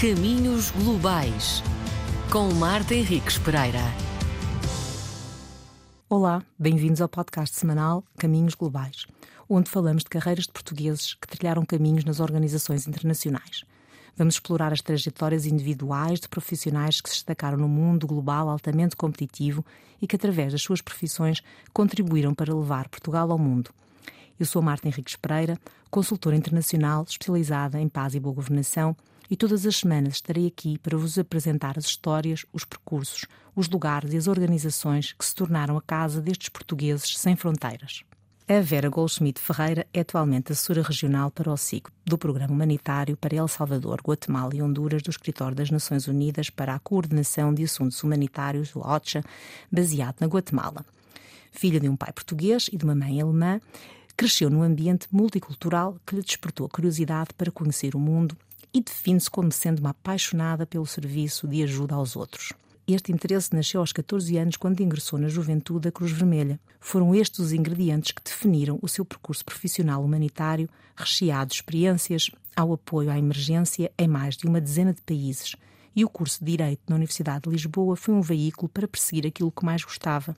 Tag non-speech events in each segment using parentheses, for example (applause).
Caminhos Globais, com Marta Henriques Pereira. Olá, bem-vindos ao podcast semanal Caminhos Globais, onde falamos de carreiras de portugueses que trilharam caminhos nas organizações internacionais. Vamos explorar as trajetórias individuais de profissionais que se destacaram no mundo global altamente competitivo e que, através das suas profissões, contribuíram para levar Portugal ao mundo. Eu sou Marta Henriques Pereira, consultora internacional especializada em paz e boa governação e todas as semanas estarei aqui para vos apresentar as histórias, os percursos, os lugares e as organizações que se tornaram a casa destes portugueses sem fronteiras. A Vera Goldschmidt Ferreira é atualmente assessora regional para o SIG do Programa Humanitário para El Salvador, Guatemala e Honduras do Escritório das Nações Unidas para a Coordenação de Assuntos Humanitários, OCHA, baseado na Guatemala. Filha de um pai português e de uma mãe alemã, cresceu num ambiente multicultural que lhe despertou a curiosidade para conhecer o mundo e define-se como sendo uma apaixonada pelo serviço de ajuda aos outros. Este interesse nasceu aos 14 anos quando ingressou na juventude da Cruz Vermelha. Foram estes os ingredientes que definiram o seu percurso profissional humanitário, recheado de experiências ao apoio à emergência em mais de uma dezena de países. E o curso de Direito na Universidade de Lisboa foi um veículo para perseguir aquilo que mais gostava,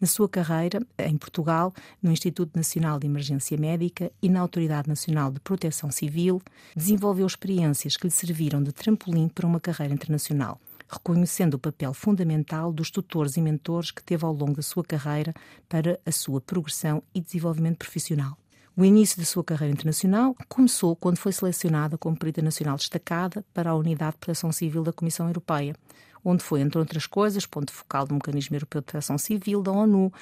na sua carreira em Portugal, no Instituto Nacional de Emergência Médica e na Autoridade Nacional de Proteção Civil, desenvolveu experiências que lhe serviram de trampolim para uma carreira internacional, reconhecendo o papel fundamental dos tutores e mentores que teve ao longo da sua carreira para a sua progressão e desenvolvimento profissional. O início da sua carreira internacional começou quando foi selecionada como perita nacional destacada para a Unidade de Proteção Civil da Comissão Europeia, onde foi, entre outras coisas, ponto focal do Mecanismo Europeu de Proteção Civil da ONU,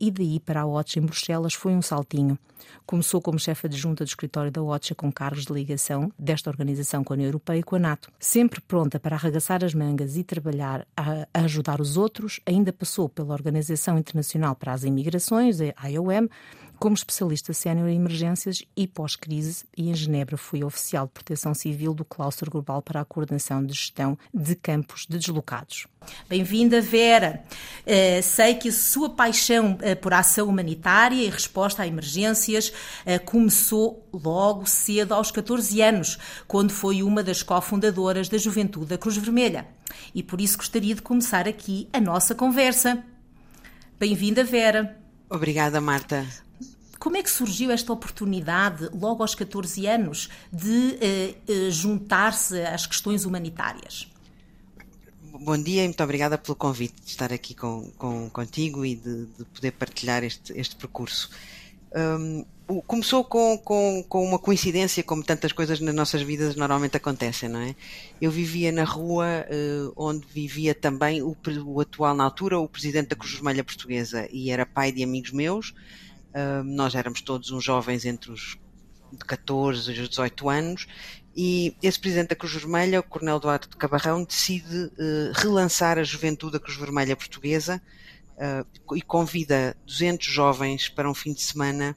e daí para a OTS em Bruxelas foi um saltinho. Começou como chefe adjunta do escritório da OTS com cargos de ligação desta organização com a União Europeia e com a NATO. Sempre pronta para arregaçar as mangas e trabalhar a, ajudar os outros, ainda passou pela Organização Internacional para as Imigrações, a IOM, como especialista sénior em emergências e pós-crise, e em Genebra fui oficial de proteção civil do Claustro Global para a coordenação de gestão de campos de deslocados. Bem-vinda, Vera. Uh, sei que a sua paixão uh, por ação humanitária e resposta a emergências uh, começou logo cedo, aos 14 anos, quando foi uma das cofundadoras da Juventude da Cruz Vermelha. E por isso gostaria de começar aqui a nossa conversa. Bem-vinda, Vera. Obrigada, Marta. Como é que surgiu esta oportunidade, logo aos 14 anos, de eh, eh, juntar-se às questões humanitárias? Bom dia e muito obrigada pelo convite de estar aqui com, com contigo e de, de, poder partilhar este, este percurso. Um, começou com, com, com, uma coincidência, como tantas coisas nas nossas vidas normalmente acontecem, não é? Eu vivia na rua uh, onde vivia também o, o, atual, na altura, o presidente da Cruz Vermelha Portuguesa e era pai de amigos meus nós éramos todos uns jovens entre os de 14 e os 18 anos e esse presidente da Cruz Vermelha, o Coronel Duarte de Cabarrão, decide uh, relançar a juventude da Cruz Vermelha portuguesa uh, e convida 200 jovens para um fim de semana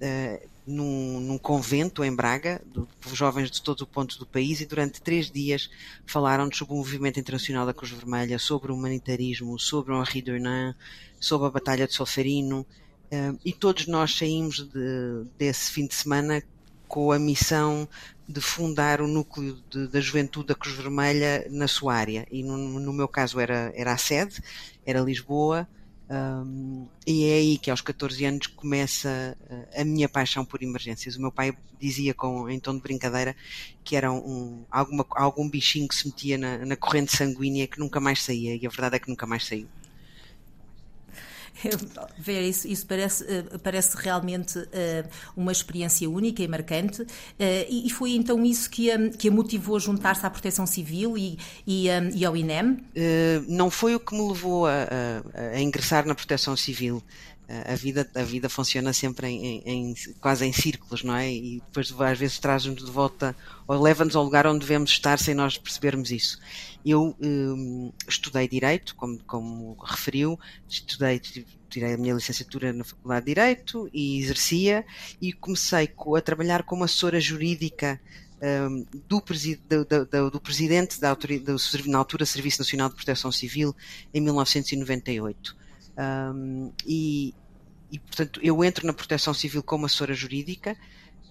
uh, num, num, convento em Braga, de, jovens de todo o ponto do país, e durante três dias falaram sobre o movimento internacional da Cruz Vermelha, sobre o humanitarismo, sobre o Henri Dunant, sobre a Batalha de Solferino, e todos nós saímos de, desse fim de semana com a missão de fundar o núcleo de, da juventude da Cruz Vermelha na sua área. E no, no meu caso era, era a sede, era Lisboa, um, e é aí que aos 14 anos começa a minha paixão por emergências. O meu pai dizia com, em tom de brincadeira que era um, alguma, algum bichinho que se metia na, na corrente sanguínea que nunca mais saía, e a verdade é que nunca mais saiu. (laughs) Ver isso, isso parece, eh, parece realmente uh, uma experiência única e marcante, uh, e, foi então isso que a, que a motivou a juntar-se à Proteção Civil e, e, e ao INEM? Não foi o que me levou a, a, a ingressar na Proteção Civil a vida, a vida funciona sempre em, em, em, quase em círculos, não é? E depois às vezes traz-nos de volta ou leva-nos ao lugar onde devemos estar sem nós percebermos isso. Eu um, estudei Direito, como, como referiu, estudei, tirei a minha licenciatura na Faculdade de Direito e exercia e comecei a trabalhar como assessora jurídica um, do, do, do, do, presidente da do, na altura Serviço Nacional de Proteção Civil em 1998. Um, e, e, portanto, eu entro na proteção civil como assessora jurídica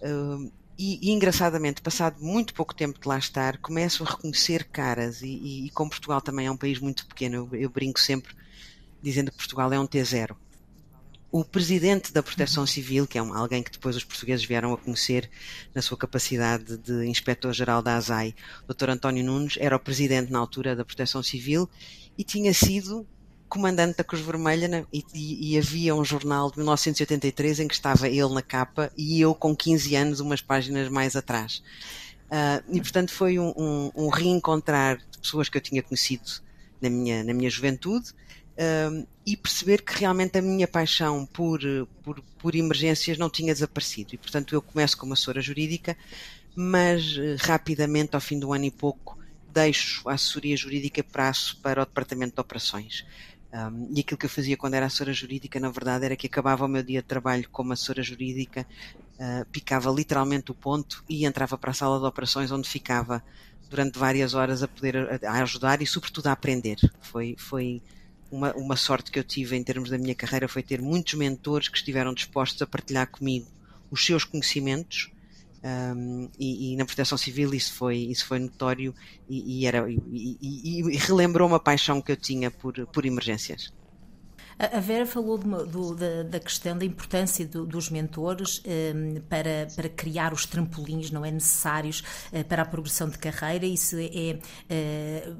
um, e, e, engraçadamente, passado muito pouco tempo de lá estar, começo a reconhecer caras, e, e, e como Portugal também é um país muito pequeno, eu, eu brinco sempre dizendo que Portugal é um T0 o presidente da Proteção Civil, que é um, alguém que depois os portugueses vieram a conhecer na sua capacidade de inspetor-geral da ASAI, Dr. António Nunes, era o presidente na altura da Proteção Civil e tinha sido comandante da Cruz Vermelha né, e, e, e, havia um jornal de 1983 em que estava ele na capa e eu com 15 anos umas páginas mais atrás. Uh, e portanto foi um, um, um, reencontrar de pessoas que eu tinha conhecido na minha, na minha juventude um, e perceber que realmente a minha paixão por, por, por, emergências não tinha desaparecido. E, portanto, eu começo como assessora jurídica, mas uh, rapidamente, ao fim do ano e pouco, deixo a assessoria jurídica passo para o Departamento de Operações. Um, e aquilo que eu fazia quando era assessora jurídica, na verdade, era que acabava o meu dia de trabalho como assessora jurídica, uh, picava literalmente o ponto e entrava para a sala de operações, onde ficava durante várias horas a poder a ajudar e, sobretudo, a aprender. Foi, foi uma, uma sorte que eu tive em termos da minha carreira foi ter muitos mentores que estiveram dispostos a partilhar comigo os seus conhecimentos um, e, e, na proteção civil isso foi, isso foi notório e, e, era, e, relembrou uma paixão que eu tinha por, por emergências. A Vera falou do, da, da, questão da importância do, dos mentores um, para, para criar os trampolins, não é necessários uh, para a progressão de carreira. Isso é, é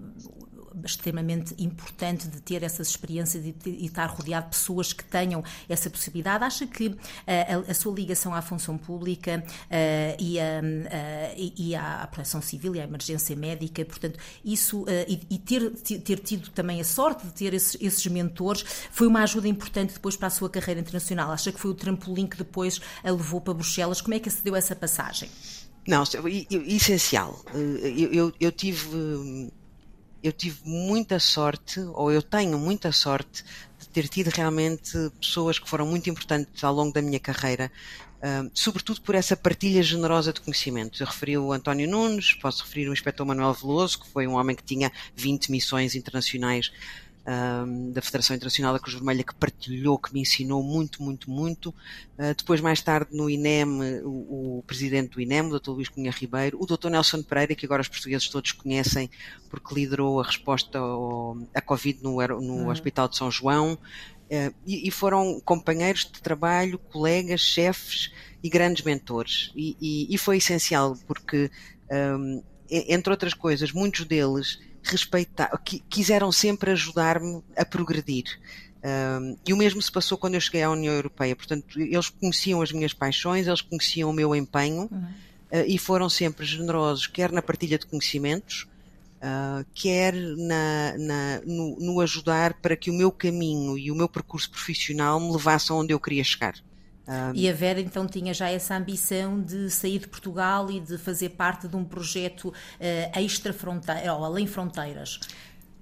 extremamente importante de ter essas experiências e, estar rodeado de pessoas que tenham essa possibilidade. Acha que uh, a, a, sua ligação à função pública uh, e, a, uh, e, à proteção civil e à emergência médica, portanto, isso e, e, ter, ter tido também a sorte de ter esses, esses, mentores foi uma ajuda importante depois para a sua carreira internacional. Acha que foi o trampolim que depois a levou para Bruxelas? Como é que se deu essa passagem? Não, essencial. Eu, eu, eu tive eu tive muita sorte, ou eu tenho muita sorte, de ter tido realmente pessoas que foram muito importantes ao longo da minha carreira, uh, sobretudo por essa partilha generosa de conhecimentos. Eu referi o António Nunes, posso referir o Inspetor Manuel Veloso, que foi um homem que tinha 20 missões internacionais um, da Federação Internacional da Cruz Vermelha que partilhou, que me ensinou muito, muito, muito. Uh, depois, mais tarde, no INEM, o, o, presidente do INEM, o Dr. Luís Cunha Ribeiro, o Dr. Nelson Pereira, que agora os portugueses todos conhecem porque liderou a resposta ao, à Covid no, no uhum. Hospital de São João. Uh, e, e, foram companheiros de trabalho, colegas, chefes e grandes mentores. E, e, e foi essencial porque, um, entre outras coisas, muitos deles respeitar, quiseram sempre ajudar-me a progredir. Um, e o mesmo se passou quando eu cheguei à União Europeia. Portanto, eles conheciam as minhas paixões, eles conheciam o meu empenho uhum. uh, e foram sempre generosos, quer na partilha de conhecimentos, uh, quer na, na, no, no, ajudar para que o meu caminho e o meu percurso profissional me levassem onde eu queria chegar. Um... E a Vera então tinha já essa ambição de sair de Portugal e de fazer parte de um projeto uh, extra-fronteira, ou além fronteiras.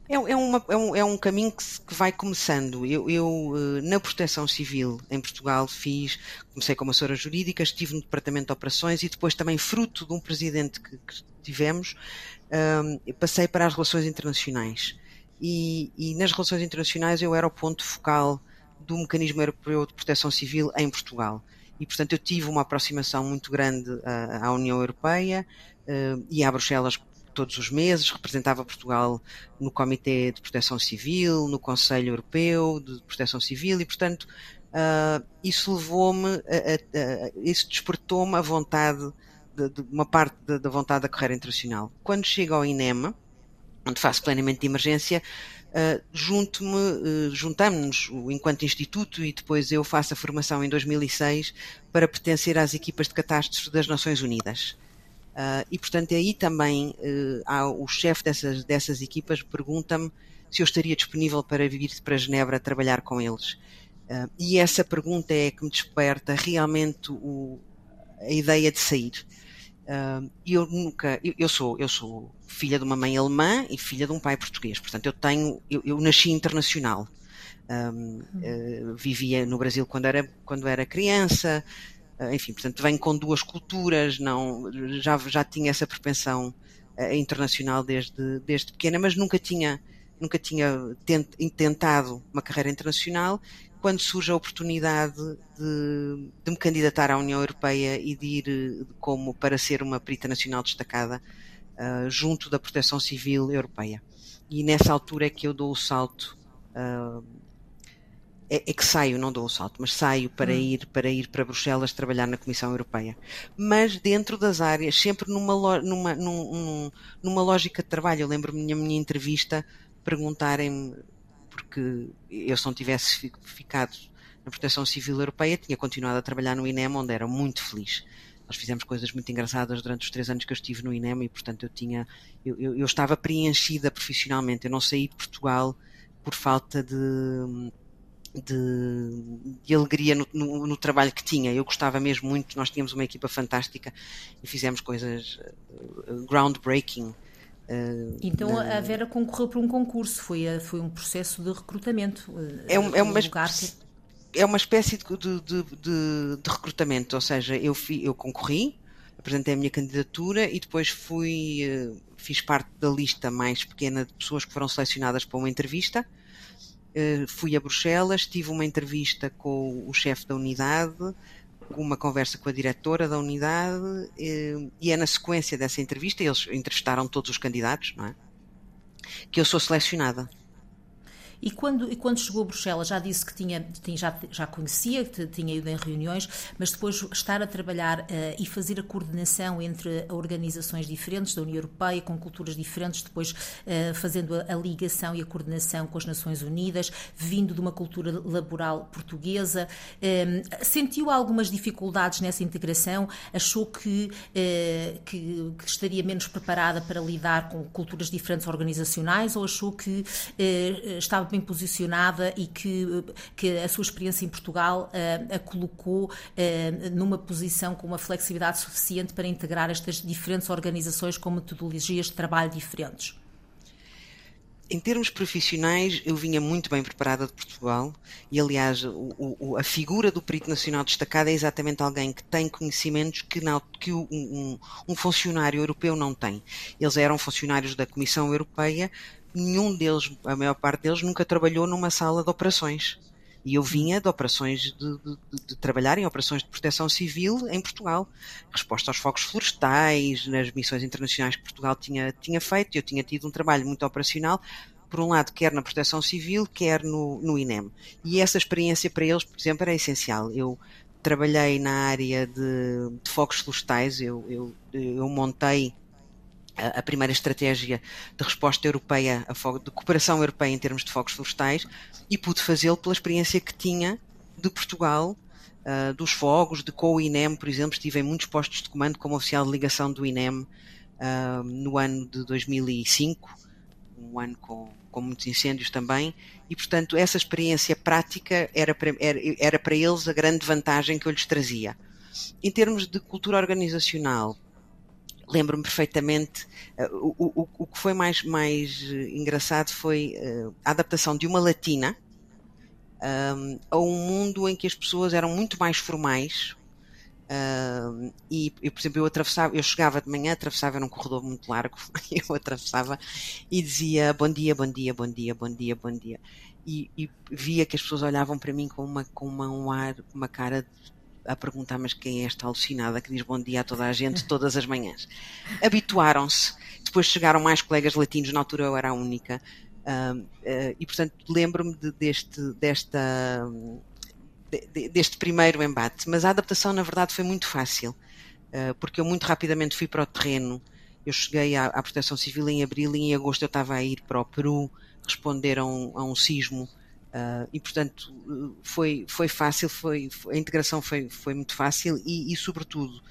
É, é, uma, é, um, é um caminho que, que vai começando. Eu, eu, eh, na proteção civil em Portugal, fiz, comecei como assessora jurídica, estive no departamento de operações e depois também, fruto de um presidente que, que tivemos, um, passei para as relações internacionais. E, e, nas relações internacionais eu era o ponto focal do Mecanismo Europeu de Proteção Civil em Portugal. E, portanto, eu tive uma aproximação muito grande uh, à União Europeia uh, e a Bruxelas todos os meses, representava Portugal no Comitê de Proteção Civil, no Conselho Europeu de Proteção Civil e, portanto, uh, isso levou-me, isso despertou-me a vontade, de, de uma parte da vontade da carreira internacional. Quando chego ao INEMA, onde faço plenamente de emergência, uh, junto-me, uh, juntamos-nos enquanto instituto e depois eu faço a formação em 2006 para pertencer às equipas de catástrofes das Nações Unidas. Uh, e portanto aí também o chefe dessas, dessas equipas pergunta-me se eu estaria disponível para vir para Genebra trabalhar com eles. E essa pergunta é que me desperta realmente o, a ideia de sair. Eu nunca, eu, eu, sou, eu sou filha de uma mãe alemã e filha de um pai português, portanto eu tenho, eu, eu nasci internacional. Um, uh, vivia no Brasil quando era, quando era criança, uh, enfim, portanto venho com duas culturas, não, já, já tinha essa propensão uh, internacional desde, desde pequena, mas nunca tinha, nunca tinha tent, tentado uma carreira internacional quando surge a oportunidade de, de, me candidatar à União Europeia e de ir como para ser uma perita nacional destacada uh, junto da Proteção Civil Europeia. E nessa altura é que eu dou o salto uh, é, é, que saio, não dou o salto, mas saio para hum. ir para ir para Bruxelas trabalhar na Comissão Europeia. Mas dentro das áreas, sempre numa, numa, num, numa lógica de trabalho. Eu lembro-me na minha entrevista perguntarem-me, porque eu se não tivesse ficado na Proteção Civil Europeia, tinha continuado a trabalhar no INEM, onde era muito feliz. Nós fizemos coisas muito engraçadas durante os três anos que eu estive no INEM e, portanto, eu tinha, eu, eu, eu estava preenchida profissionalmente. Eu não saí de Portugal por falta de de, de alegria no, no, no, trabalho que tinha. Eu gostava mesmo muito, nós tínhamos uma equipa fantástica e fizemos coisas uh, groundbreaking. Uh, então na... a Vera concorreu para um concurso, foi, foi um processo de recrutamento. É, um, é uma espécie, é uma espécie de, de, de, de, recrutamento, ou seja, eu, fui, eu concorri, apresentei a minha candidatura e depois fui, fiz parte da lista mais pequena de pessoas que foram selecionadas para uma entrevista eh, fui a Bruxelas, tive uma entrevista com o chefe da unidade, uma conversa com a diretora da unidade, eh, e é na sequência dessa entrevista, eles entrevistaram todos os candidatos, não é? Que eu sou selecionada. E quando, e quando chegou a Bruxelas, já disse que tinha, tinha já, já conhecia, que tinha ido em reuniões, mas depois estar a trabalhar uh, e fazer a coordenação entre organizações diferentes da União Europeia, com culturas diferentes, depois uh, fazendo a, a, ligação e a coordenação com as Nações Unidas, vindo de uma cultura laboral portuguesa, uh, sentiu algumas dificuldades nessa integração? Achou que, que, que, estaria menos preparada para lidar com culturas diferentes organizacionais ou achou que estava bem posicionada e que, que a sua experiência em Portugal uh, a colocou uh, numa posição com uma flexibilidade suficiente para integrar estas diferentes organizações com metodologias de trabalho diferentes? em termos profissionais, eu vinha muito bem preparada de Portugal e, aliás, o, o, a figura do perito nacional destacado é exatamente alguém que tem conhecimentos que, não, que um, um, funcionário europeu não tem. Eles eram funcionários da Comissão Europeia, nenhum deles, a maior parte deles, nunca trabalhou numa sala de operações. E eu vinha de operações de, de, de, trabalhar em operações de proteção civil em Portugal. Resposta aos focos florestais, nas missões internacionais que Portugal tinha, tinha feito. Eu tinha tido um trabalho muito operacional, por um lado, quer na proteção civil, quer no, no INEM. E essa experiência para eles, por exemplo, era essencial. Eu trabalhei na área de, de focos florestais, eu, eu, eu montei a primeira estratégia de resposta europeia, de cooperação europeia em termos de fogos florestais, e pude fazê-lo pela experiência que tinha de Portugal, uh, dos fogos, de com o INEM, por exemplo, estive em muitos postos de comando como oficial de ligação do INEM uh, no ano de 2005, um ano com, com muitos incêndios também, e portanto essa experiência prática era para, era, era para eles a grande vantagem que eu lhes trazia. Em termos de cultura organizacional, lembro-me perfeitamente, uh, o, o, o, que foi mais, mais eh, engraçado foi uh, a adaptação de uma latina um, a um mundo em que as pessoas eram muito mais formais. Um, e, e, por exemplo, eu atravessava, eu chegava de manhã, atravessava num corredor muito largo, (laughs) eu atravessava e dizia bom dia, bom dia, bom dia, bom dia, bom dia. E, e via que as pessoas olhavam para mim com uma, com uma, um ar, uma cara de a perguntar, mas quem é esta alucinada que diz bom dia a toda a gente todas as manhãs? Habituaram-se. Depois chegaram mais colegas latinos, na altura eu era a única. Uh, uh, e portanto lembro-me de, deste, desta, de, deste primeiro embate. Mas a adaptação, na verdade, foi muito fácil, uh, porque eu muito rapidamente fui para o terreno. Eu cheguei à, à Proteção Civil em abril e em agosto eu estava a ir para o Peru responder a um, a um sismo Uh, e portanto foi, foi fácil, foi, foi, a integração foi, foi muito fácil e, e, sobretudo,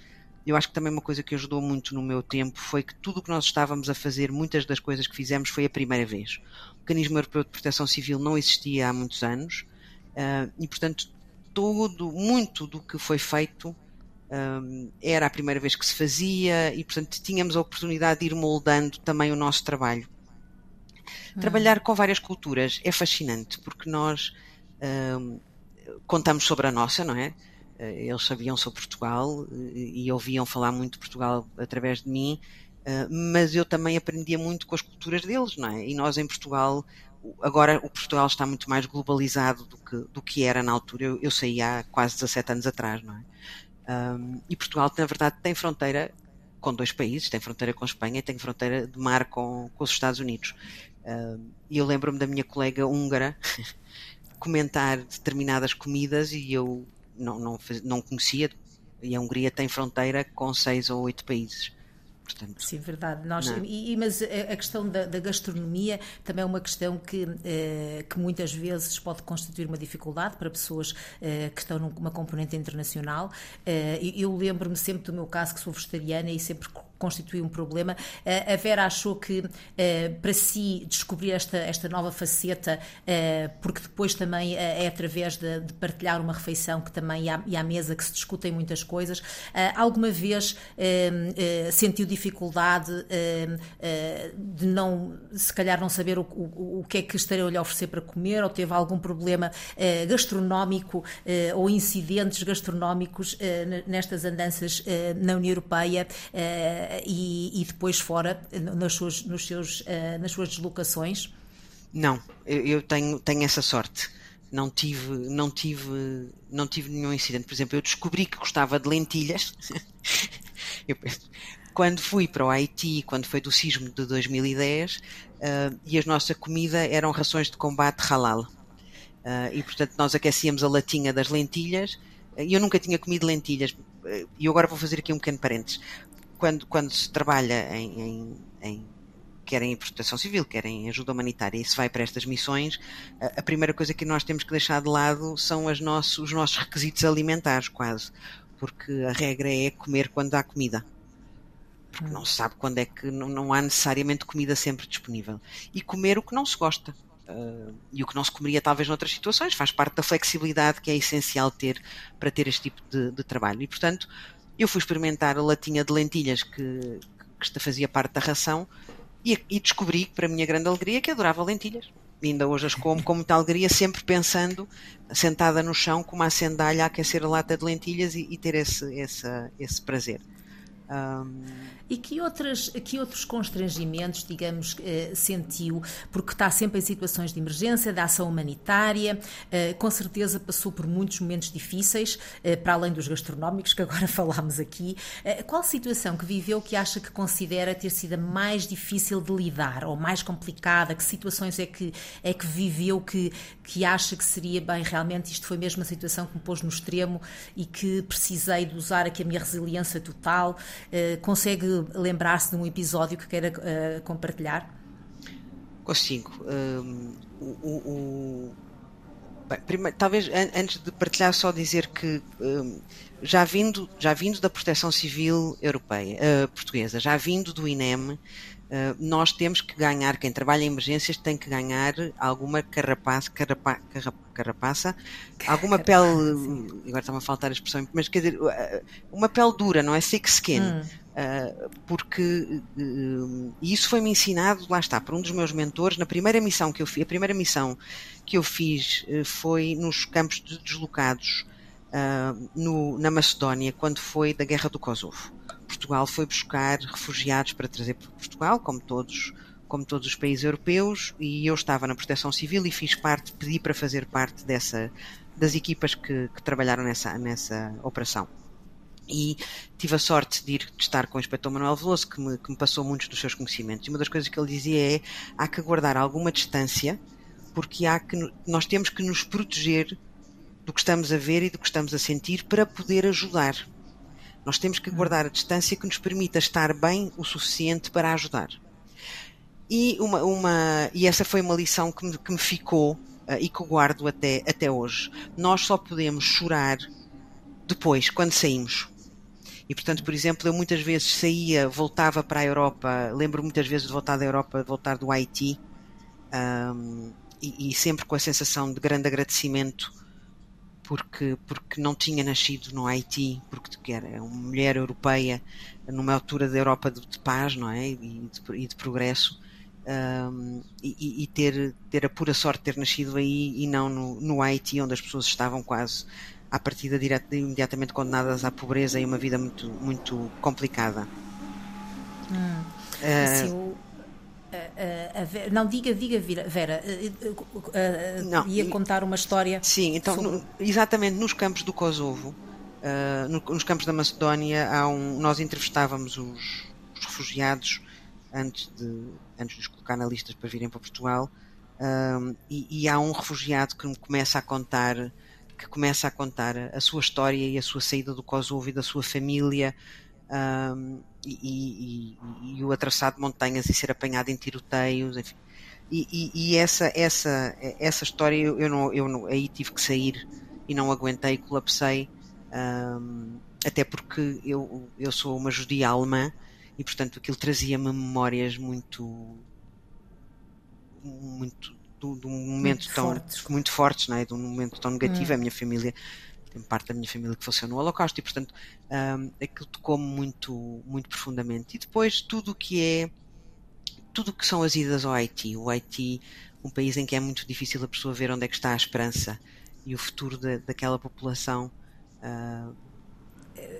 eu acho que também uma coisa que ajudou muito no meu tempo foi que tudo o que nós estávamos a fazer, muitas das coisas que fizemos foi a primeira vez. O mecanismo europeu de proteção civil não existia há muitos anos uh, e portanto todo, muito do que foi feito ah, era a primeira vez que se fazia e portanto tínhamos a oportunidade de ir moldando também o nosso trabalho. Hum. Trabalhar com várias culturas é fascinante porque nós um, contamos sobre a nossa, não é? Eh, eles sabiam sobre Portugal eh, e ouviam falar muito de Portugal através de mim, eh, mas eu também aprendia muito com as culturas deles, não é? E nós em Portugal agora o Portugal está muito mais globalizado do que, do que era na altura. Eu, eu saí há quase 17 anos atrás, não é? Um, e Portugal, na verdade, tem fronteira com dois países, tem fronteira com a Espanha e tem fronteira de mar com, com os Estados Unidos. E eu lembro-me da minha colega húngara (laughs) comentar determinadas comidas e eu não, não, não conhecia, e a Hungria tem fronteira com seis ou oito países. Portanto, Sim, verdade. Nós, e, mas a questão da, da, gastronomia também é uma questão que, eh, que muitas vezes pode constituir uma dificuldade para pessoas eh, que estão numa componente internacional. Eh, eu lembro-me sempre do meu caso, que sou vegetariana e sempre constitui um problema. Eh, a Vera achou que eh, para si descobrir esta, esta nova faceta, eh, porque depois também é através de, de partilhar uma refeição que também e à mesa que se discutem muitas coisas. Alguma vez sentiu dificuldade de não, se calhar não saber o, o, o que é que estarei a oferecer para comer ou teve algum problema gastronómico ou incidentes gastronómicos nestas andanças na União Europeia e, e, depois fora, nas suas, nos seus, uh, nas suas deslocações? Não, eu tenho, tenho essa sorte. Não tive, não, tive, não tive nenhum incidente. Por exemplo, eu descobri que gostava de lentilhas. (laughs) eu, quando fui para o Haiti, quando foi do sismo de 2010, uh, eh, e a nossa comida eram rações de combate halal. Uh, e portanto nós aquecíamos a latinha das lentilhas e eu nunca tinha comido lentilhas. E agora vou fazer aqui um pequeno parênteses quando, quando se trabalha em, em, em quer em proteção civil, quer em ajuda humanitária, e se vai para estas missões, a, primeira coisa que nós temos que deixar de lado são os nossos requisitos alimentares, quase. Porque a regra é comer quando há comida. Porque não se sabe quando é que não, não há necessariamente comida sempre disponível. E comer o que não se gosta. Uh, e o que não se comeria talvez noutras situações, faz parte da flexibilidade que é essencial ter para ter este tipo de, de trabalho. E, portanto, eu fui experimentar a latinha de lentilhas que, que fazia parte da ração e, e descobri, para a minha grande alegria, que adorava lentilhas. E ainda hoje as como com muita alegria, sempre pensando, sentada no chão, com uma acendalha a aquecer a lata de lentilhas e, e ter esse, esse, esse prazer. Um... E que, outras, que outros constrangimentos, digamos, eh, sentiu? Porque está sempre em situações de emergência, de ação humanitária, eh, com certeza passou por muitos momentos difíceis, eh, para além dos gastronómicos que agora (laughs) falámos aqui. Qual situação que viveu que acha que considera ter sido mais difícil de lidar ou mais complicada? Que situações é que, é que viveu que, que acha que seria bem realmente isto foi mesmo a situação que me pôs no extremo e que precisei de usar aqui a minha resiliência total? Uh, consegue lembrar-se de um episódio que queira uh, compartilhar? Consigo. Um, o, o, bem, primeiro, talvez an antes de partilhar só dizer que um, já vindo já vindo da Proteção Civil Europeia uh, portuguesa, já vindo do INEM, nós temos que ganhar, quem trabalha em emergências tem que ganhar alguma carapaça, carapa, carapaça, alguma pele, agora está-me a faltar a expressão, mas quer dizer, uma pele dura, não é? Thick skin. Hum. Uh, porque isso foi-me ensinado, lá está, por um dos meus mentores, na primeira missão que eu fiz, a primeira missão que eu fiz foi nos campos de deslocados no, na Macedónia, quando foi da Guerra do Kosovo. Portugal foi buscar refugiados para trazer para Portugal, como todos, como todos os países europeus, e eu estava na Proteção Civil e fiz parte, pedi para fazer parte dessa, das equipas que, que trabalharam nessa, nessa operação. E tive a sorte de, ir, de estar com o inspetor Manuel Veloso, que me, que me passou muitos dos seus conhecimentos. E uma das coisas que ele dizia é: há que guardar alguma distância, porque há que, nós temos que nos proteger do que estamos a ver e do que estamos a sentir para poder ajudar. Nós temos que guardar a distância que nos permita estar bem o suficiente para ajudar. E, uma, uma, e essa foi uma lição que me, que me ficou uh, e que guardo até, até hoje. Nós só podemos chorar depois, quando saímos. E portanto, por exemplo, eu muitas vezes saía, voltava para a Europa, lembro muitas vezes de voltar da Europa, de voltar do Haiti, um, e, e, sempre com a sensação de grande agradecimento porque, porque não tinha nascido no Haiti, porque era uma mulher europeia numa altura da Europa de, de paz, não é? E de, e de progresso. Um, e, e, ter, ter a pura sorte de ter nascido aí e não no, no Haiti, onde as pessoas estavam quase à partida direta, imediatamente condenadas à pobreza e uma vida muito, muito complicada. Hum. Uh, assim, o, Uh, não, diga, diga, Vera. Uh, não, ia contar uma história. Sim, então, sobre... no, exatamente nos campos do Kosovo, no, nos campos da Macedónia, há um, nós entrevistávamos os, os, refugiados antes de, antes de os colocar na lista para virem para Portugal. E, e, há um refugiado que me começa a contar que começa a contar a sua história e a sua saída do Kosovo e da sua família um, e, e, e, o atravessar de montanhas e ser apanhado em tiroteios, enfim. E, e essa, essa, essa história eu, não, eu não, aí tive que sair e não aguentei, colapsei, um, até porque eu, eu sou uma judia alemã e portanto aquilo trazia-me memórias muito muito de um momento muito tão fortes. muito fortes, não é? de um momento tão negativo. Hum. A minha família parte da minha família que faleceu no Holocausto e, portanto, um, aquilo tocou-me muito, muito profundamente. E depois tudo o que é tudo o que são as idas ao Haiti. O Haiti, um país em que é muito difícil a pessoa ver onde é que está a esperança e o futuro de, daquela população. Uh,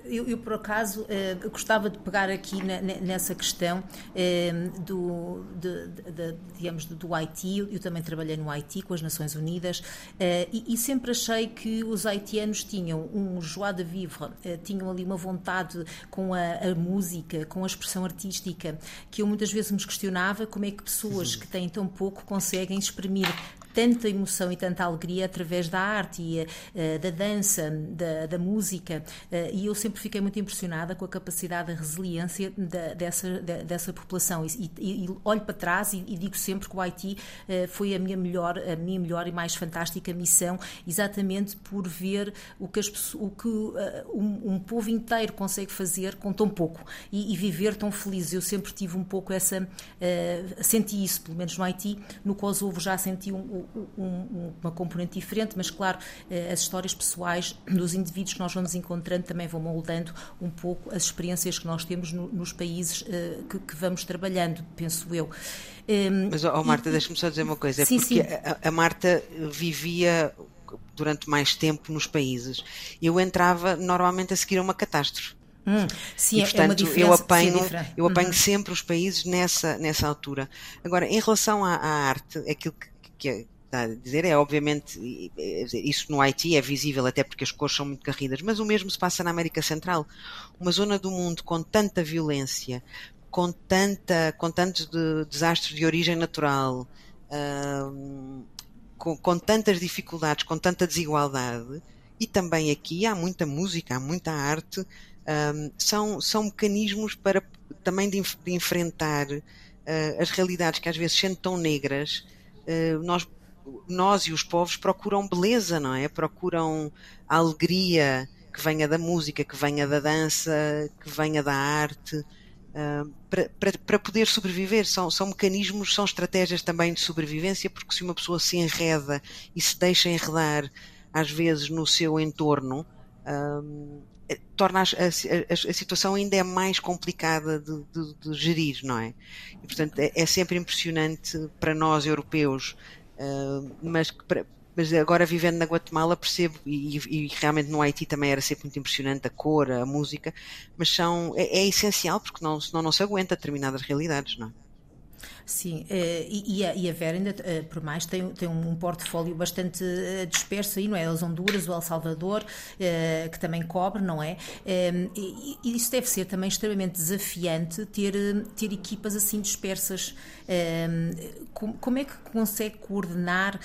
eu, eu, por acaso uh, gostava de pegar aqui na, nessa questão uh, do, de, de, digamos, do Haiti. Eu também trabalhei no Haiti com as Nações Unidas uh, e, e, sempre achei que os haitianos tinham um joie de vivre, tinham ali uma vontade com a, a, música, com a expressão artística, que eu muitas vezes me questionava como é que pessoas que têm tão pouco conseguem exprimir tanta emoção e tanta alegria através da arte e uh, da dança, da, da música. Uh, e eu sempre fiquei muito impressionada com a capacidade, a resiliência da, dessa, da, dessa população. E, e, e, olho para trás e, e, digo sempre que o Haiti uh, foi a minha melhor, a minha melhor e mais fantástica missão, exatamente por ver o que, as, o que um, um, povo inteiro consegue fazer com tão pouco e, e, viver tão feliz. Eu sempre tive um pouco essa. senti isso, pelo menos no Haiti. No Kosovo já senti um, um, uma componente diferente, mas claro, eh, as histórias pessoais dos indivíduos que nós vamos encontrando também vão moldando um pouco as experiências que nós temos no, nos países uh, que, que, vamos trabalhando, penso eu. Um, ehm, mas, oh, Marta, deixa-me só dizer uma coisa, é sim, porque sim. A, a Marta vivia durante mais tempo nos países. Eu entrava normalmente a seguir a uma catástrofe. Hum, sim, e, portanto, é uma diferença, eu apanho, eu apanho uhum. sempre os países nessa, nessa altura. Agora, em relação à, à arte, aquilo que, que está a dizer é, obviamente, isso no Haiti é visível até porque as cores são muito carridas, mas o mesmo se passa na América Central. Uma zona do mundo com tanta violência, com, tanta, com tantos de, desastres de origem natural, com, com tantas dificuldades, com tanta desigualdade, e também aqui há muita música, há muita arte, são, são mecanismos para também de, de enfrentar uh, as realidades que às vezes sendo tão negras, uh, nós nós e os povos procuram beleza, não é? Procuram a alegria que venha da música, que venha da dança, que venha da arte, uh, para, para, para, poder sobreviver. São, são mecanismos, são estratégias também de sobrevivência, porque se uma pessoa se enreda e se deixa enredar, às vezes, no seu entorno, uh, torna a, a, a, situação ainda é mais complicada de, de, de gerir, não é? E, portanto, é, é sempre impressionante para nós, europeus, Mas, mas agora vivendo na Guatemala percebo, e, e, realmente no Haiti também era sempre muito impressionante a cor, a música, mas são, é, é essencial porque não, senão não se aguenta determinadas realidades, não é? Sim, eh, e, a, Vera ainda, eh, por mais, tem, tem um portfólio bastante eh, disperso aí, não é? As Honduras, o El Salvador, que também cobre, não é? E isso deve ser também extremamente desafiante ter, ter equipas assim dispersas. Como é que consegue coordenar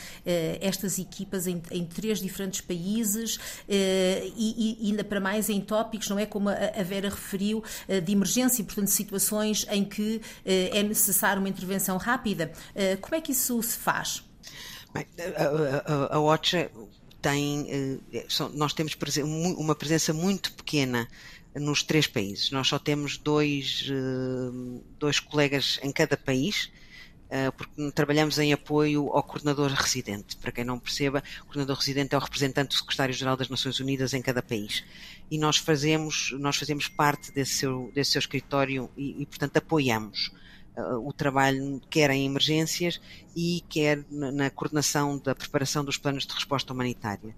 estas equipas em, em três diferentes países e, e, ainda para mais em tópicos, não é? Como a Vera referiu, de emergência, portanto, situações em que é necessário uma intervenção intervenção rápida. Eh, como é que isso se faz? Bem, a, a, a OCHA tem, eh, nós temos uma presença muito pequena nos três países. Nós só temos dois, eh, dois colegas em cada país, porque trabalhamos em apoio ao coordenador residente. Para quem não perceba, o coordenador residente é o representante do secretário-geral das Nações Unidas em cada país. E nós fazemos, nós fazemos parte desse seu, desse seu escritório e, e portanto, apoiamos o trabalho quer em emergências e quer na coordenação da preparação dos planos de resposta humanitária.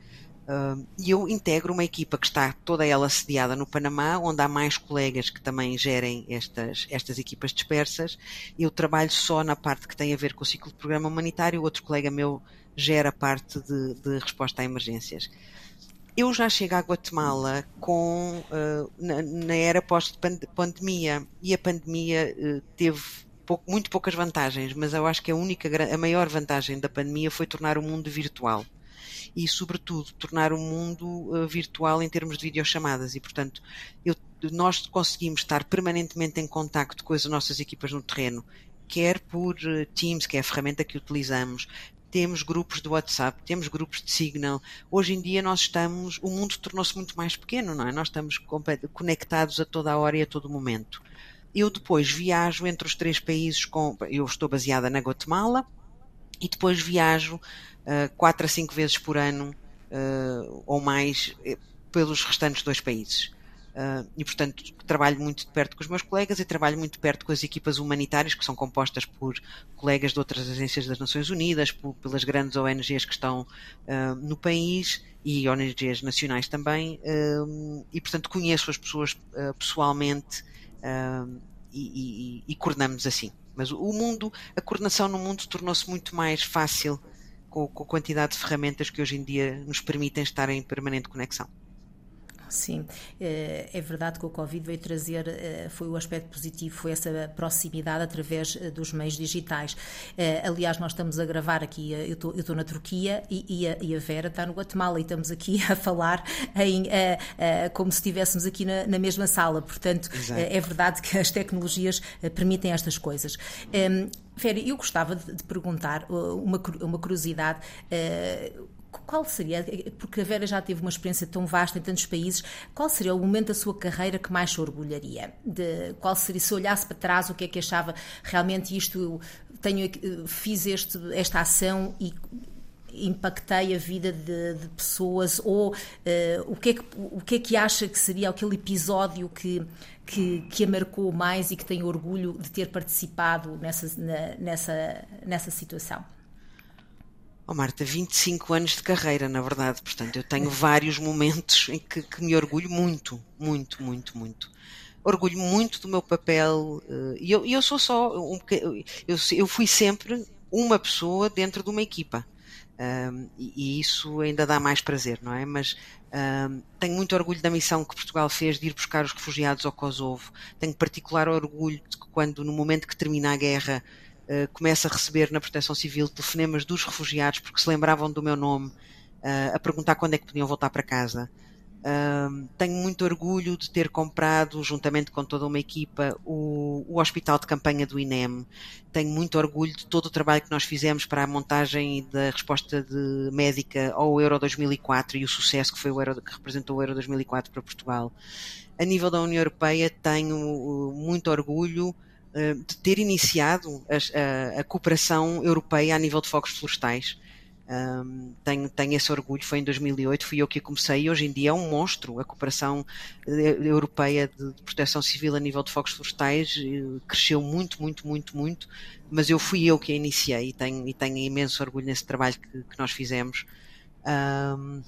E eu integro uma equipa que está toda ela sediada no Panamá, onde há mais colegas que também gerem estas, estas equipas dispersas. Eu trabalho só na parte que tem a ver com o ciclo de programa humanitário, outro colega meu gera a parte de, de resposta a emergências. Eu já chego à Guatemala com, uh, na, na, era pós-pandemia e a pandemia uh, teve pouco, muito poucas vantagens, mas eu acho que a única, a maior vantagem da pandemia foi tornar o mundo virtual e, sobretudo, tornar o mundo uh, virtual em termos de videochamadas. E, portanto, eu, nós conseguimos estar permanentemente em contacto com as nossas equipas no terreno, quer por Teams, que é a ferramenta que utilizamos, temos grupos de WhatsApp, temos grupos de Signal. Hoje em dia nós estamos, o mundo tornou-se muito mais pequeno, não é? Nós estamos conectados a toda a hora e a todo momento. Eu depois viajo entre os três países com, eu estou baseada na Guatemala e depois viajo uh, quatro a cinco vezes por ano uh, ou mais eh, pelos restantes dois países. Uh, e, portanto, trabalho muito de perto com os meus colegas e trabalho muito de perto com as equipas humanitárias, que são compostas por colegas de outras agências das Nações Unidas, por, pelas grandes ONGs que estão uh, no país e ONGs nacionais também. Uh, e, portanto, conheço as pessoas pessoalmente e, e, e coordenamos assim. Mas o mundo, a coordenação no mundo tornou-se muito mais fácil com, com a quantidade de ferramentas que hoje em dia nos permitem estar em permanente conexão. Sim, eh, é verdade que o Covid veio trazer, eh, foi o aspecto positivo, foi essa proximidade através eh, dos meios digitais. Aliás, nós estamos a gravar aqui, eu estou, eu estou na Turquia e, a, e, a, Vera está no Guatemala e estamos aqui (laughs) a falar em, como se estivéssemos aqui na, na mesma sala. Portanto, Exato. é verdade que as tecnologias permitem estas coisas. Vera, eu gostava de, perguntar uma, uma curiosidade qual seria, porque a Vera já teve uma experiência tão vasta em tantos países, qual seria o momento da sua carreira que mais se orgulharia? De, qual seria, se olhasse para trás, o que é que achava realmente isto, tenho, fiz este, esta ação e impactei a vida de, de pessoas ou uh, o, que é que, o que é que acha que seria aquele episódio que, que, que a marcou mais e que tem orgulho de ter participado nessa, na, nessa, nessa situação? Oh, Marta, 25 anos de carreira, na verdade. Portanto, eu tenho vários momentos em que, que me orgulho muito, muito, muito, muito. Orgulho muito do meu papel. Eh, e eu, eu sou só. Um, eu, eu fui sempre uma pessoa dentro de uma equipa. Um, e, isso ainda dá mais prazer, não é? Mas um, tenho muito orgulho da missão que Portugal fez de ir buscar os refugiados ao Kosovo. Tenho particular orgulho de que, quando, no momento que termina a guerra, uh, começo a receber na Proteção Civil telefonemas dos refugiados porque se lembravam do meu nome, uh, a perguntar quando é que podiam voltar para casa. Uh, tenho muito orgulho de ter comprado, juntamente com toda uma equipa, o, o, hospital de campanha do INEM. Tenho muito orgulho de todo o trabalho que nós fizemos para a montagem da resposta de médica ao Euro 2004 e o sucesso que foi o Euro, que representou o Euro 2004 para Portugal. A nível da União Europeia, tenho uh, muito orgulho eh, de ter iniciado a, a, a, cooperação europeia a nível de fogos florestais. Um, tenho, tenho esse orgulho, foi em 2008, fui eu que comecei e hoje em dia é um monstro. A cooperação eh, europeia de, de proteção civil a nível de fogos florestais eh, cresceu muito, muito, muito, muito, mas eu fui eu que a iniciei e tenho, e tenho imenso orgulho nesse trabalho que, que nós fizemos. Um,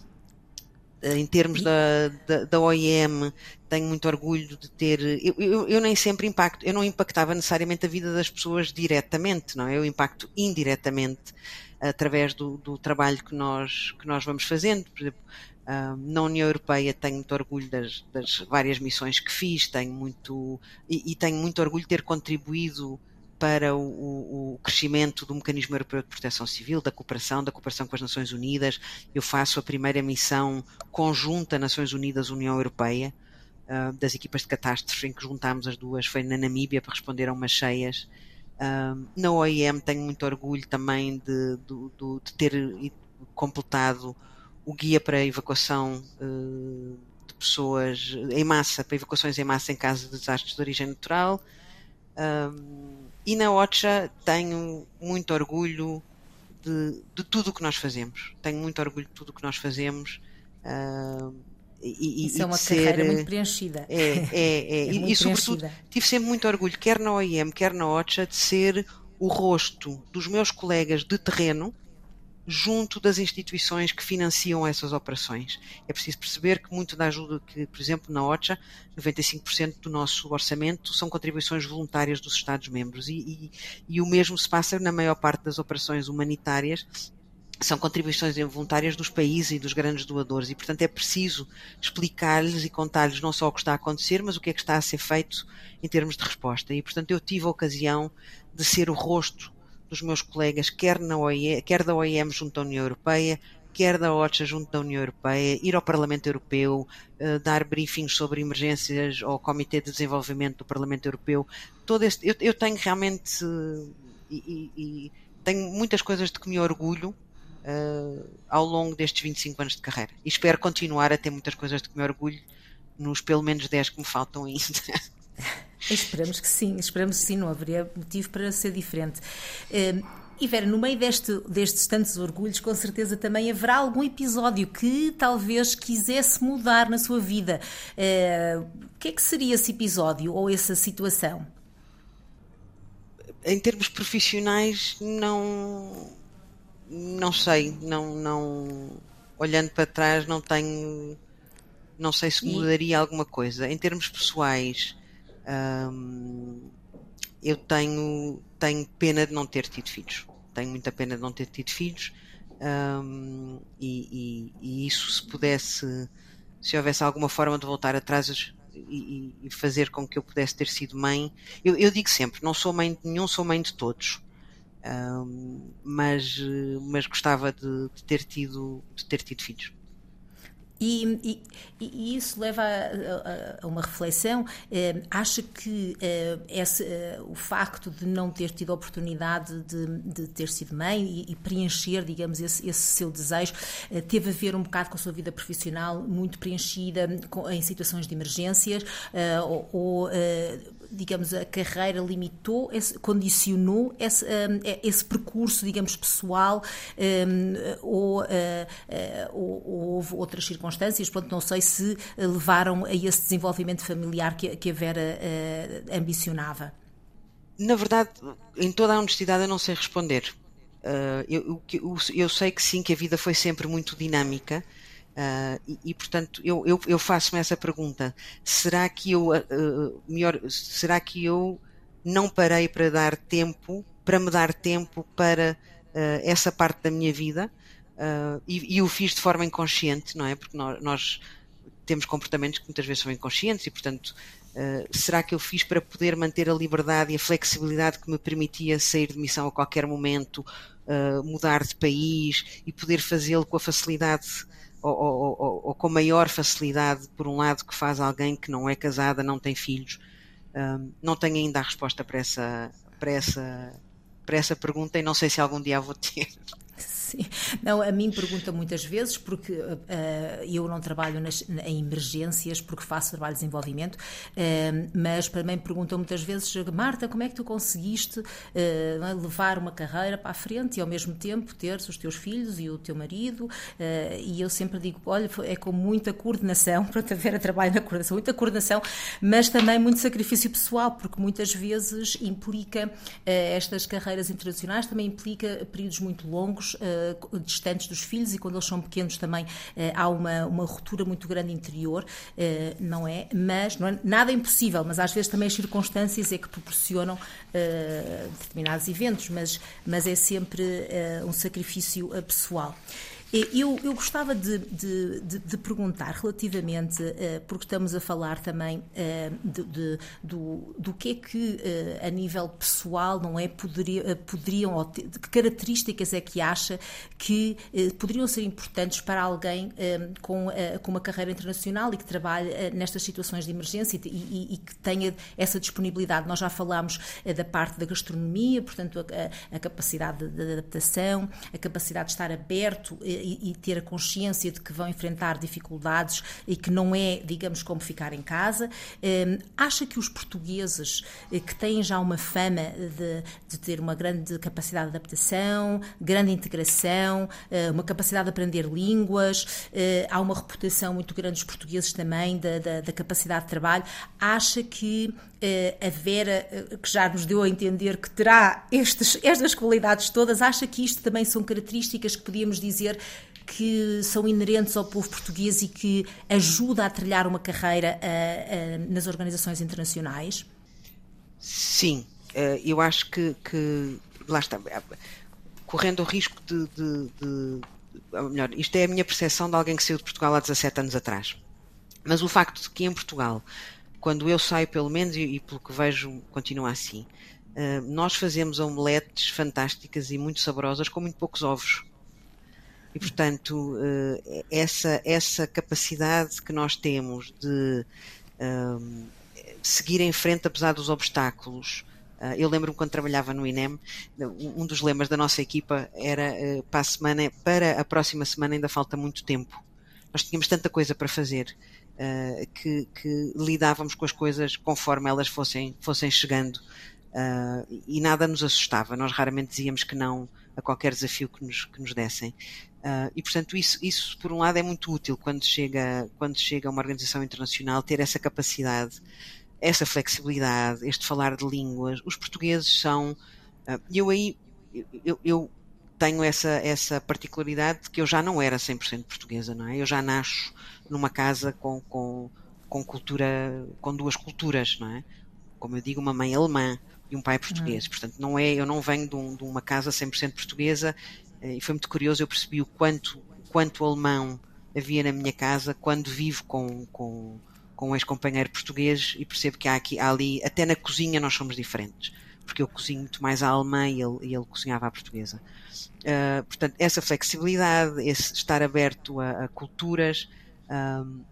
em termos da, da, da, OIM, tenho muito orgulho de ter. Eu, eu, eu, nem sempre impacto, eu não impactava necessariamente a vida das pessoas diretamente, não é? Eu impacto indiretamente através do, do trabalho que nós, que nós vamos fazendo. Por exemplo, na União Europeia tenho muito orgulho das, das várias missões que fiz, tenho muito. E, e tenho muito orgulho de ter contribuído para o, o, crescimento do mecanismo europeu de proteção civil, da cooperação, da cooperação com as Nações Unidas. Eu faço a primeira missão conjunta Nações Unidas-União Europeia, uh, das equipas de catástrofe, em que juntámos as duas, foi na Namíbia para responder a umas cheias. Uh, na OIM tenho muito orgulho também de, de, de, de ter completado o guia para evacuação uh, de pessoas em massa, para evacuações em massa em caso de desastres de origem natural. E na OCHA tenho muito orgulho de, de tudo o que nós fazemos. Tenho muito orgulho de tudo o que nós fazemos. Uh, e, Isso e é uma carreira ser, muito preenchida. É, é, (laughs) é. é e, e sobretudo tive sempre muito orgulho, quer na OIM, quer na OCHA, de ser o rosto dos meus colegas de terreno junto das instituições que financiam essas operações. É preciso perceber que muito da ajuda que, por exemplo, na OCHA, 95% do nosso orçamento são contribuições voluntárias dos Estados-membros e, e, e o mesmo se passa na maior parte das operações humanitárias são contribuições voluntárias dos países e dos grandes doadores e, portanto, é preciso explicar-lhes e contar-lhes não só o que está a acontecer, mas o que é que está a ser feito em termos de resposta. E, portanto, eu tive a ocasião de ser o rosto dos meus colegas, quer, na OIE, quer da OIM junto à União Europeia, quer da OCHA junto da União Europeia, ir ao Parlamento Europeu, uh, dar briefings sobre emergências ao Comitê de Desenvolvimento do Parlamento Europeu. Todo este, eu, eu tenho realmente uh, e, e, e tenho muitas coisas de que me orgulho uh, ao longo destes 25 anos de carreira. E espero continuar a ter muitas coisas de que me orgulho nos pelo menos 10 que me faltam ainda. (laughs) Esperamos que sim, esperamos que sim, não haveria motivo para ser diferente. Uh, e Vera, no meio deste, destes tantos orgulhos, com certeza também haverá algum episódio que talvez quisesse mudar na sua vida. Uh, o que é que seria esse episódio ou essa situação? Em termos profissionais, não não sei, não, não olhando para trás não tenho não sei se mudaria e... alguma coisa. Em termos pessoais, hum, eu tenho, tenho pena de não ter tido filhos. Tenho muita pena de não ter tido filhos. Hum, e, e, e, isso se pudesse, se houvesse alguma forma de voltar atrás e, fazer com que eu pudesse ter sido mãe, eu, eu digo sempre, não sou mãe de nenhum, sou mãe de todos um, mas, mas gostava de, de, ter tido, de ter tido filhos. E, e, e, isso leva a, a, a uma reflexão. Acha que eh, esse, eh, o facto de não ter tido a oportunidade de, de ter sido mãe e, e preencher, digamos, esse, esse, seu desejo, eh, teve a ver um bocado com a sua vida profissional, muito preenchida com, em situações de emergências, ou, ou digamos, a carreira limitou, condicionou esse, um, esse, percurso, digamos, pessoal um, ou, uh, uh, ou, ou, houve outras circunstâncias, portanto, não sei se levaram a esse desenvolvimento familiar que, que a Vera uh, ambicionava. Na verdade, em toda a honestidade, eu não sei responder. Eu, eu, eu sei que sim, que a vida foi sempre muito dinâmica Uh, e, e, portanto, eu, eu, eu faço-me essa pergunta: será que eu uh, melhor, será que eu não parei para dar tempo, para me dar tempo para uh, essa parte da minha vida? e, e o fiz de forma inconsciente, não é? Porque nós, nós, temos comportamentos que muitas vezes são inconscientes e, portanto, será que eu fiz para poder manter a liberdade e a flexibilidade que me permitia sair de missão a qualquer momento, mudar de país e poder fazê-lo com a facilidade ou, ou, ou, com maior facilidade, por um lado, que faz alguém que não é casada, não tem filhos? Um, não tenho ainda a resposta para essa, para, essa, para essa pergunta e não sei se algum dia vou ter. (laughs) Sim. Não, a mim pergunta muitas vezes, porque uh, eu não trabalho nas, em emergências, porque faço trabalho de desenvolvimento, uh, mas também perguntam muitas vezes, Marta, como é que tu conseguiste uh, levar uma carreira para a frente e ao mesmo tempo ter os teus filhos e o teu marido? e eu sempre digo, olha, é com muita coordenação, (laughs) para haver a trabalho na coordenação, muita coordenação, mas também muito sacrifício pessoal, porque muitas vezes implica estas carreiras internacionais, também implica períodos muito longos uh, distantes dos filhos e quando eles são pequenos também uh, há uma, uma ruptura muito grande interior, uh, não é? Mas não é nada impossível, mas às vezes também as circunstâncias é que proporcionam determinados eventos, mas, mas é sempre um sacrifício pessoal. Eu, eu gostava de, de, de, de, perguntar relativamente, uh, porque estamos a falar também uh, de, do, do que é que, uh, a nível pessoal, não é, poderia, poderiam, de que características é que acha que poderiam ser importantes para alguém com, com uma carreira internacional e que trabalhe nestas situações de emergência e, e, e, que tenha essa disponibilidade. Nós já falámos da parte da gastronomia, portanto, a, a capacidade de, de adaptação, a capacidade de estar aberto e, ter a consciência de que vão enfrentar dificuldades e que não é, digamos, como ficar em casa. Um, acha que os portugueses que têm já uma fama de, de ter uma grande capacidade de adaptação, grande integração, uma capacidade de aprender línguas, há uma reputação muito grande dos portugueses também da, da, da capacidade de trabalho. Acha que a Vera, que já nos deu a entender que terá estes, estas qualidades todas, acha que isto também são características que podíamos dizer que são inerentes ao povo português e que ajuda a trilhar uma carreira uh, uh, nas organizações internacionais? Sim, uh, eu acho que, que, lá está, correndo o risco de, de, de, melhor, isto é a minha percepção de alguém que saiu de Portugal há 17 anos atrás. Mas o facto de que em Portugal, quando eu saio pelo menos, e, e pelo que vejo continua assim, nós fazemos omeletes fantásticas e muito saborosas com muito poucos ovos. E, portanto, uh, essa, essa capacidade que nós temos de uh, seguir em frente apesar dos obstáculos. eu lembro-me quando trabalhava no INEM, um dos lemas da nossa equipa era para a semana, para a próxima semana ainda falta muito tempo. Nós tínhamos tanta coisa para fazer que, que lidávamos com as coisas conforme elas fossem, fossem chegando e nada nos assustava. Nós raramente dizíamos que não a qualquer desafio que nos, que nos dessem. Uh, e portanto isso, isso por um lado é muito útil quando chega quando chega uma organização internacional ter essa capacidade, essa flexibilidade, este falar de línguas. Os portugueses são uh, eu aí eu, eu tenho essa, essa particularidade de que eu já não era 100% portuguesa, não é? Eu já nasço numa casa com, com, com cultura, com duas culturas, não é? Como eu digo, uma mãe alemã, e um pai português. Uhum. Portanto, não é, eu não venho de, um, de uma casa 100% portuguesa e foi muito curioso, eu percebi o quanto, quanto alemão havia na minha casa quando vivo com, com, com um ex-companheiro português e percebo que há aqui, há ali, até na cozinha nós somos diferentes. Porque eu cozinho muito mais à alemã e ele, e ele cozinhava à portuguesa. Uh, portanto, essa flexibilidade, esse estar aberto a, a culturas, um,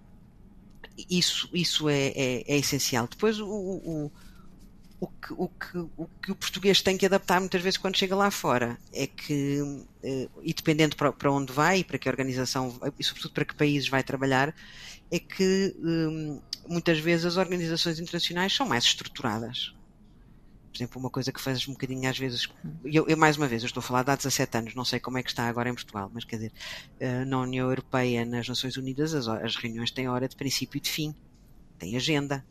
isso, isso é, é, é, essencial. Depois, o, o, o que, o, que, o que o português tem que adaptar muitas vezes quando chega lá fora é que, eh, e dependendo para, onde vai e para que organização, e sobretudo para que países vai trabalhar, é que hum, muitas vezes as organizações internacionais são mais estruturadas. Por exemplo, uma coisa que faz um bocadinho às vezes. Eu, eu, mais uma vez, eu estou a falar de há 17 anos, não sei como é que está agora em Portugal, mas quer dizer, eh, na União Europeia, nas Nações Unidas, as, as reuniões têm hora de princípio e de fim, têm agenda,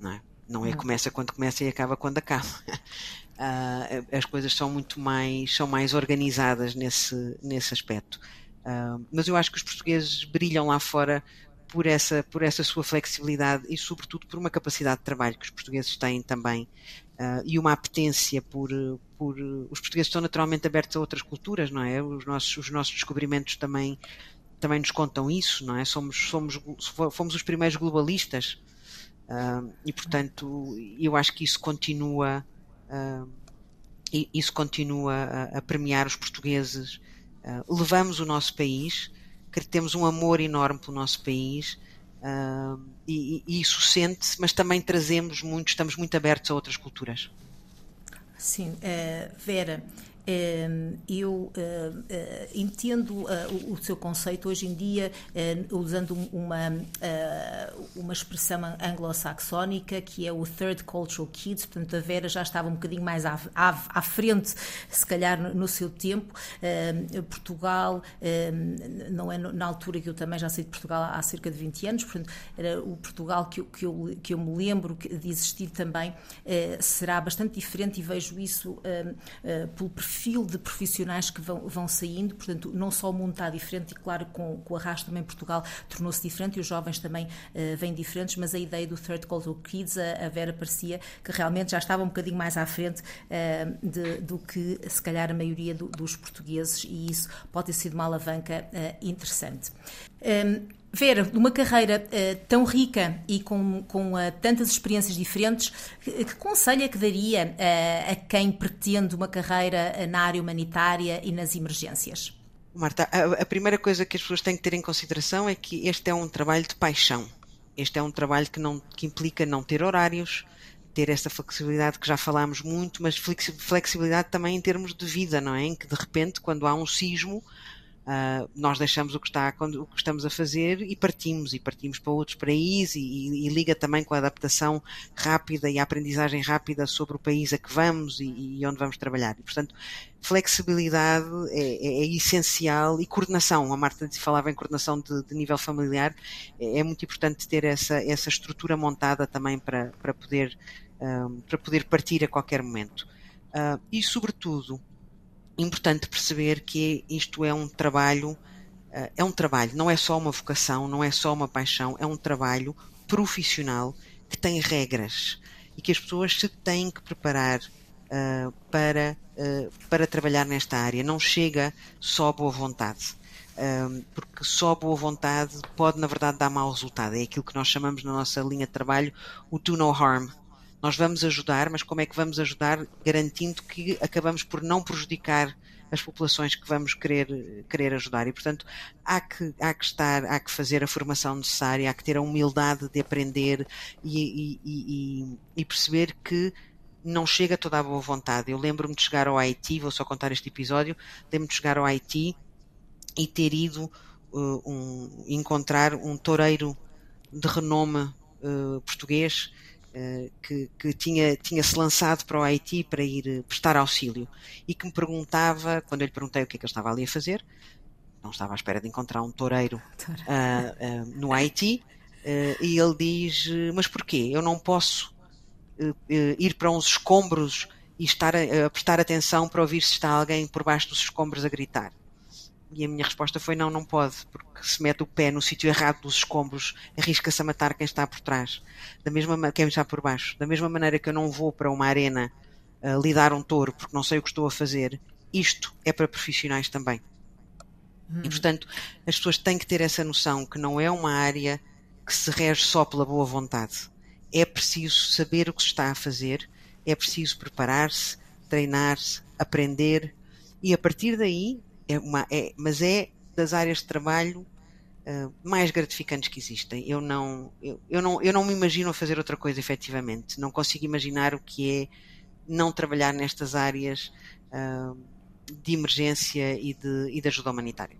não é? Não é começa quando começa e acaba quando acaba. (laughs) Uh, as coisas são muito mais, são mais organizadas nesse, nesse aspecto. Uh, mas eu acho que os portugueses brilham lá fora por essa, por essa sua flexibilidade e, sobretudo, por uma capacidade de trabalho que os portugueses têm também uh, e uma apetência por, por. Os portugueses estão naturalmente abertos a outras culturas, não é? Os nossos, os nossos descobrimentos também, também nos contam isso, não é? Somos, somos, fomos os primeiros globalistas Uh, e portanto, eu acho que isso continua, uh, isso continua a, a, premiar os portugueses. Uh, levamos o nosso país, que temos um amor enorme pelo nosso país. E, e, isso sente-se, mas também trazemos muito, estamos muito abertos a outras culturas. Sim, uh, Vera, eu eh, eh, entendo eh, o seu conceito hoje em dia usando uma, uma expressão anglo-saxónica que é o Third Cultural Kids, portanto a Vera já estava um bocadinho mais à, à, à frente, se calhar no seu tempo. Ehm, Portugal, ehm, não é na altura que eu também já saí de Portugal há cerca de 20 anos, portanto era o Portugal que eu, que eu, que eu me lembro de existir também será bastante diferente e vejo isso pelo perfil perfil de profissionais que vão, vão saindo, portanto, não só o mundo está diferente, e claro, com, com o arrasto também Portugal tornou-se diferente e os jovens também uh, vêm diferentes, mas a ideia do Third Cultural Kids, a, a, Vera parecia que realmente já estava um bocadinho mais à frente uh, de, do que, se calhar, a maioria do, dos portugueses, e isso pode ter sido uma alavanca uh, interessante. Um, Vera, numa carreira uh, tão rica e com, com uh, tantas experiências diferentes, que, que conselho é que daria uh, a quem pretende uma carreira na área humanitária e nas emergências? Marta, a, a, primeira coisa que as pessoas têm que ter em consideração é que este é um trabalho de paixão. Este é um trabalho que, não, que implica não ter horários, ter essa flexibilidade que já falámos muito, mas flexibilidade também em termos de vida, não é? Em que de repente, quando há um sismo, Uh, nós deixamos o que, está, o que estamos a fazer e partimos, e partimos para outros países, e, e, liga também com a adaptação rápida e a aprendizagem rápida sobre o país a que vamos e, e onde vamos trabalhar. E, portanto, flexibilidade é, é, é, essencial e coordenação. A Marta falava em coordenação de, de nível familiar, é, é, muito importante ter essa, essa estrutura montada também para, para, poder, um, ah, para poder partir a qualquer momento. Uh, e, sobretudo, importante perceber que isto é um trabalho, eh, é um trabalho, não é só uma vocação, não é só uma paixão, é um trabalho profissional que tem regras e que as pessoas se têm que preparar uh, para, uh, para trabalhar nesta área. Não chega só boa vontade. Uh, porque só boa vontade pode, na verdade, dar mau resultado. É aquilo que nós chamamos na nossa linha de trabalho o do no harm, nós vamos ajudar, mas como é que vamos ajudar garantindo que acabamos por não prejudicar as populações que vamos querer, querer ajudar. E, portanto, há que, há que estar, há que fazer a formação necessária, há que ter a humildade de aprender e, e, e, e perceber que não chega toda a boa vontade. Eu lembro-me de chegar ao Haiti, vou só contar este episódio, lembro-me de chegar ao Haiti e ter ido uh, um, encontrar um toureiro de renome uh, português que, que, tinha, tinha se lançado para o Haiti para ir eh, prestar auxílio e que me perguntava, quando eu lhe perguntei o que é que ele estava ali a fazer, não estava à espera de encontrar um toureiro uh, uh, no Haiti, uh, e ele diz: Mas porquê? Eu não posso ir para uns escombros e estar a, a prestar atenção para ouvir se está alguém por baixo dos escombros a gritar. E a minha resposta foi: não, não pode, porque se mete o pé no sítio errado dos escombros, arrisca-se a matar quem está por trás, da mesma quem está por baixo. Da mesma maneira que eu não vou para uma arena uh, lidar um touro porque não sei o que estou a fazer, isto é para profissionais também. Hum. E portanto, as pessoas têm que ter essa noção que não é uma área que se rege só pela boa vontade. É preciso saber o que se está a fazer, é preciso preparar-se, treinar-se, aprender e a partir daí é uma, é, mas é das áreas de trabalho uh, mais gratificantes que existem. Eu não, eu, eu, não, eu não me imagino a fazer outra coisa efetivamente. Não consigo imaginar o que é não trabalhar nestas áreas uh, de emergência e de, e de ajuda humanitária.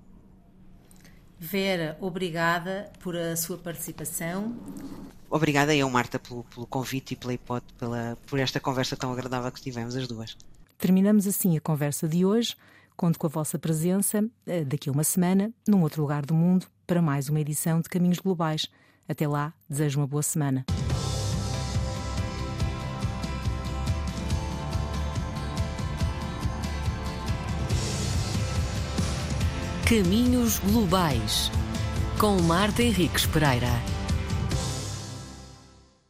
Vera, obrigada por a sua participação. Obrigada eu, Marta, pelo, pelo convite e pela hipótese, pela, por esta conversa tão agradável que tivemos as duas. Terminamos assim a conversa de hoje. Conto com a vossa presença eh, daqui a uma semana, num outro lugar do mundo, para mais uma edição de Caminhos Globais. Até lá, desejo uma boa semana. Caminhos Globais, com Marta Henriques Pereira.